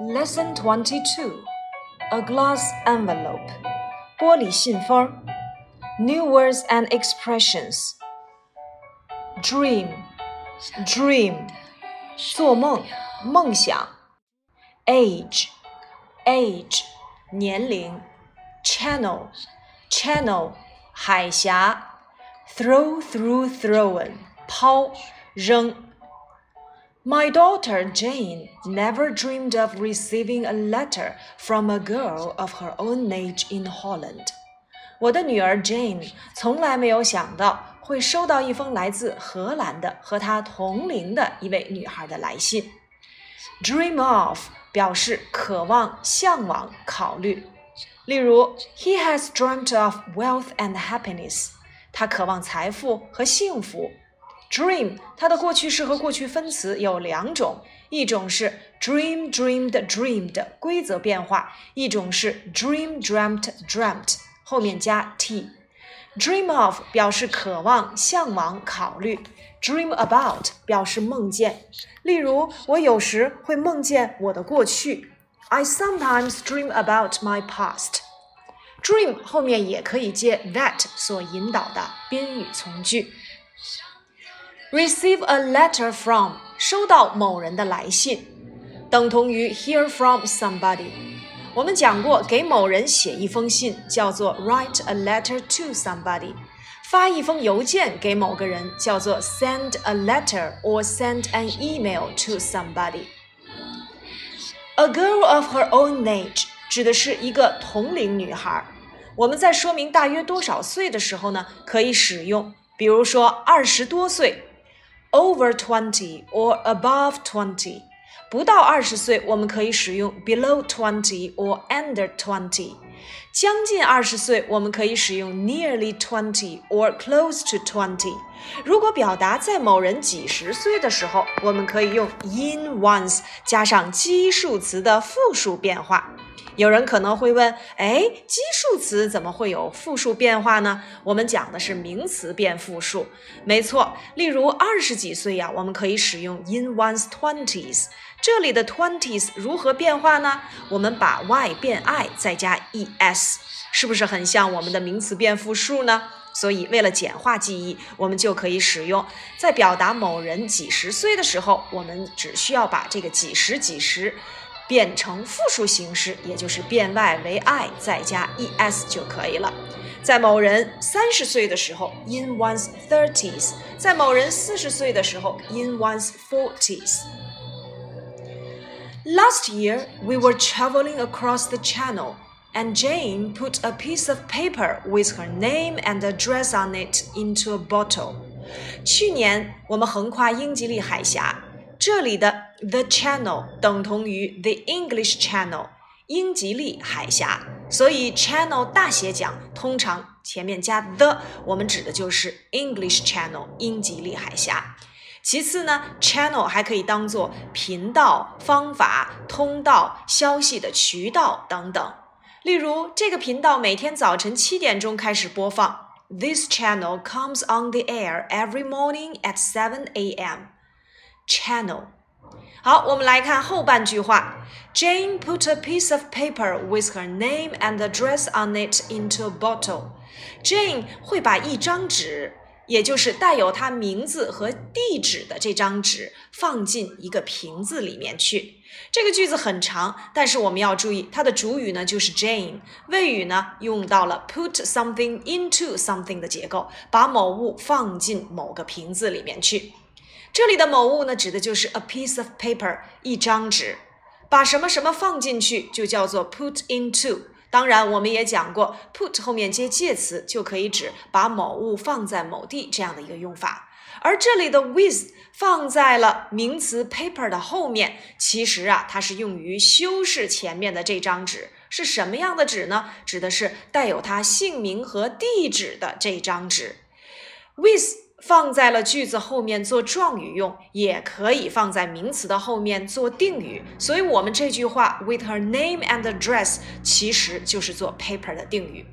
Lesson Twenty Two: A Glass Envelope, 玻璃信封. New words and expressions. Dream, Dream. 做梦梦想 Age. Age. 年龄 Channel. Channel. Age，年龄。Channel, Throw, threw, thrown，抛，扔。my daughter Jane never dreamed of receiving a letter from a girl of her own age in Holland. 我的女儿 Jane 从来没有想到会收到一封来自荷兰的和她同龄的一位女孩的来信。Dream of 表示渴望、向往、考虑。例如，He has dreamt of wealth and happiness. 他渴望财富和幸福。 Dream，它的过去式和过去分词有两种，一种是 dream dreamed dreamed 规则变化，一种是 dream dreamt dreamt 后面加 t。Dream of 表示渴望、向往、考虑；dream about 表示梦见。例如，我有时会梦见我的过去。I sometimes dream about my past。Dream 后面也可以接 that 所引导的宾语从句。Receive a letter from 收到某人的来信，等同于 hear from somebody。我们讲过，给某人写一封信叫做 write a letter to somebody，发一封邮件给某个人叫做 send a letter or send an email to somebody。A girl of her own age 指的是一个同龄女孩。我们在说明大约多少岁的时候呢，可以使用，比如说二十多岁。 over twenty or above twenty。不到二十岁，我们可以使用 below twenty or under twenty。将近二十岁，我们可以使用 nearly twenty or close to twenty。如果表达在某人几十岁的时候，我们可以用 in ones 加上基数词的复数变化。 有人可能会问，哎，基数词怎么会有复数变化呢？我们讲的是名词变复数，没错。例如二十几岁呀，我们可以使用 in one's twenties。这里的 twenties 如何变化呢？我们把 y 变 i 再加 es，是不是很像我们的名词变复数呢？所以为了简化记忆，我们就可以使用在表达某人几十岁的时候，我们只需要把这个几十几十。变成复数形式，也就是变 y 为 i 再加 es 就可以了。在某人三十岁的时候，in one's thirties；在某人四十岁的时候，in one's forties。Last year, we were traveling across the channel, and Jane put a piece of paper with her name and address on it into a bottle. 去年我们横跨英吉利海峡。这里的 the channel 等同于 the English Channel 英吉利海峡，所以 channel 大写讲通常前面加 the，我们指的就是 English Channel 英吉利海峡。其次呢，channel 还可以当做频道、方法、通道、消息的渠道等等。例如，这个频道每天早晨七点钟开始播放。This channel comes on the air every morning at 7 a.m. channel。好，我们来看后半句话。Jane put a piece of paper with her name and address on it into a bottle. Jane 会把一张纸，也就是带有她名字和地址的这张纸，放进一个瓶子里面去。这个句子很长，但是我们要注意，它的主语呢就是 Jane，谓语呢用到了 put something into something 的结构，把某物放进某个瓶子里面去。这里的某物呢，指的就是 a piece of paper，一张纸。把什么什么放进去，就叫做 put into。当然，我们也讲过，put 后面接介词，就可以指把某物放在某地这样的一个用法。而这里的 with 放在了名词 paper 的后面，其实啊，它是用于修饰前面的这张纸。是什么样的纸呢？指的是带有它姓名和地址的这张纸。with 放在了句子后面做状语用，也可以放在名词的后面做定语。所以，我们这句话 with her name and address 其实就是做 paper 的定语。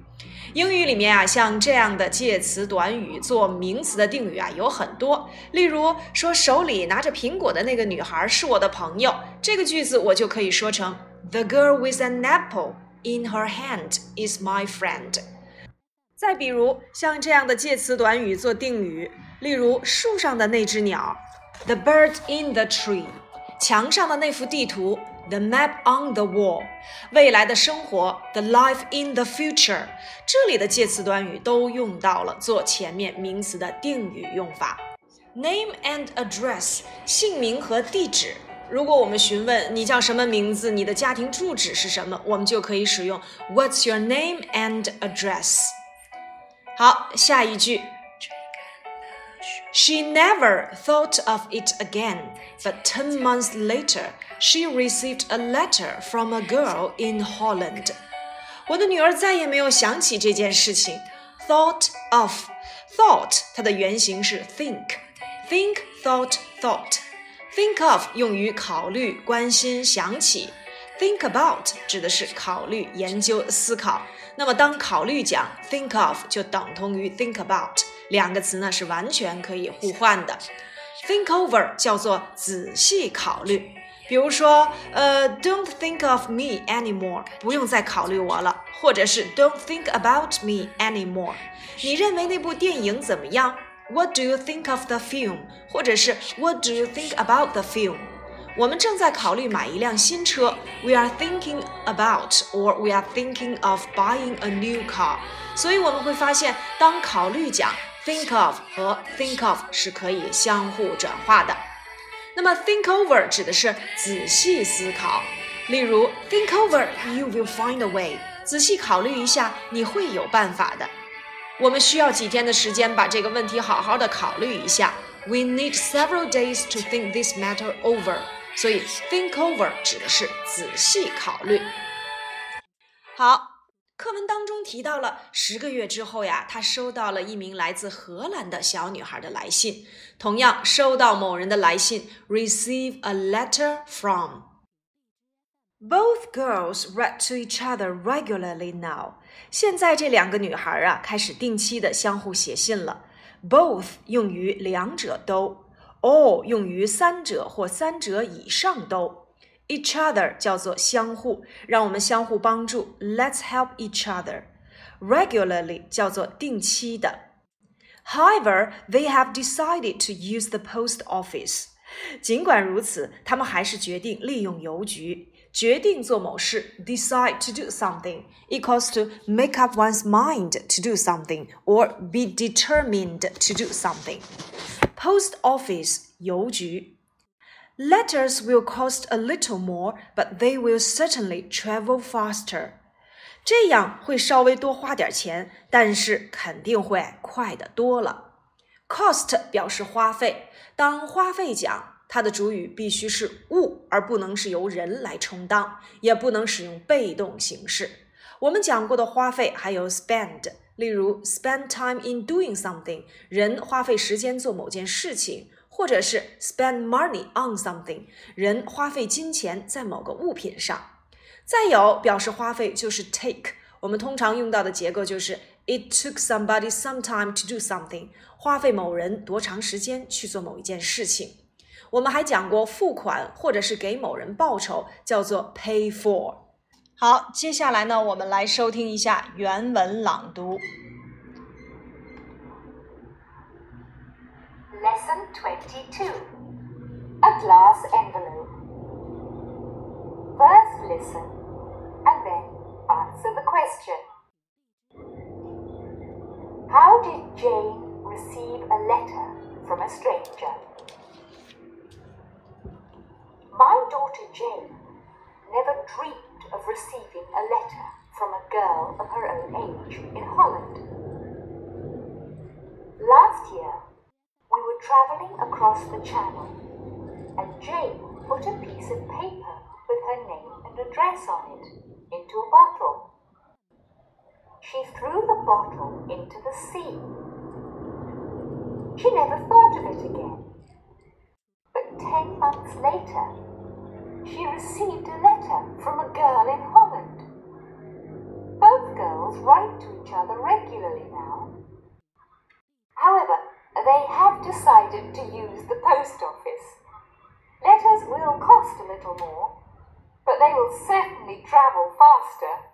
英语里面啊，像这样的介词短语做名词的定语啊有很多。例如说，手里拿着苹果的那个女孩是我的朋友，这个句子我就可以说成 The girl with an apple in her hand is my friend。再比如像这样的介词短语做定语，例如树上的那只鸟，The bird in the tree；墙上的那幅地图。The map on the wall，未来的生活，the life in the future，这里的介词短语都用到了做前面名词的定语用法。Name and address，姓名和地址。如果我们询问你叫什么名字，你的家庭住址是什么，我们就可以使用 What's your name and address？好，下一句。She never thought of it again, but 10 months later, she received a letter from a girl in Holland. 我的女儿再也没有想起这件事情。Thought of, thought 它的原型是 think, think, thought, thought. Think of 用于考虑、关心、想起。Think about 指的是考虑、研究、思考。 那么当考虑讲 think of 就等同于 think about。两个词呢是完全可以互换的。Think over 叫做仔细考虑，比如说，呃，Don't think of me anymore，不用再考虑我了，或者是 Don't think about me anymore。你认为那部电影怎么样？What do you think of the film？或者是 What do you think about the film？我们正在考虑买一辆新车。We are thinking about or we are thinking of buying a new car。所以我们会发现，当考虑讲 think of 和 think of 是可以相互转化的。那么 think over 指的是仔细思考，例如 think over, you will find a way。仔细考虑一下，你会有办法的。我们需要几天的时间把这个问题好好的考虑一下。We need several days to think this matter over。 所以 think over 指的是仔细考虑。好。课文当中提到了十个月之后呀，他收到了一名来自荷兰的小女孩的来信。同样，收到某人的来信，receive a letter from。Both girls write to each other regularly now。现在这两个女孩啊，开始定期的相互写信了。Both 用于两者都 ，all 用于三者或三者以上都。Each other 叫做相互，让我们相互帮助。Let's help each other. Regularly 叫做定期的。However, they have decided to use the post office. 尽管如此，他们还是决定利用邮局。 决定做某事，decide to do something equals to make up one's mind to do something or be determined to do something. Post office 邮局。Letters will cost a little more, but they will certainly travel faster. 这样会稍微多花点钱，但是肯定会快得多了。Cost 表示花费，当花费讲， 它的主语必须是物，而不能是由人来充当，也不能使用被动形式。我们讲过的花费还有 spend，例如 spend time in doing something，人花费时间做某件事情。或者是 spend money on something，人花费金钱在某个物品上。再有表示花费就是 take，我们通常用到的结构就是 it took somebody some time to do something，花费某人多长时间去做某一件事情。我们还讲过付款或者是给某人报酬叫做 pay for。好，接下来呢，我们来收听一下原文朗读。Lesson 22 A Glass Envelope. First listen and then answer the question. How did Jane receive a letter from a stranger? Daughter Jane never dreamed of receiving a letter from a girl of her own age in Holland. Last year, we were travelling across the channel, and Jane put a piece of paper with her name and address on it into a bottle. She threw the bottle into the sea. She never thought of it again. But ten months later, she received a letter from a girl in Holland. Both girls write to each other regularly now. However, they have decided to use the post office. Letters will cost a little more, but they will certainly travel faster.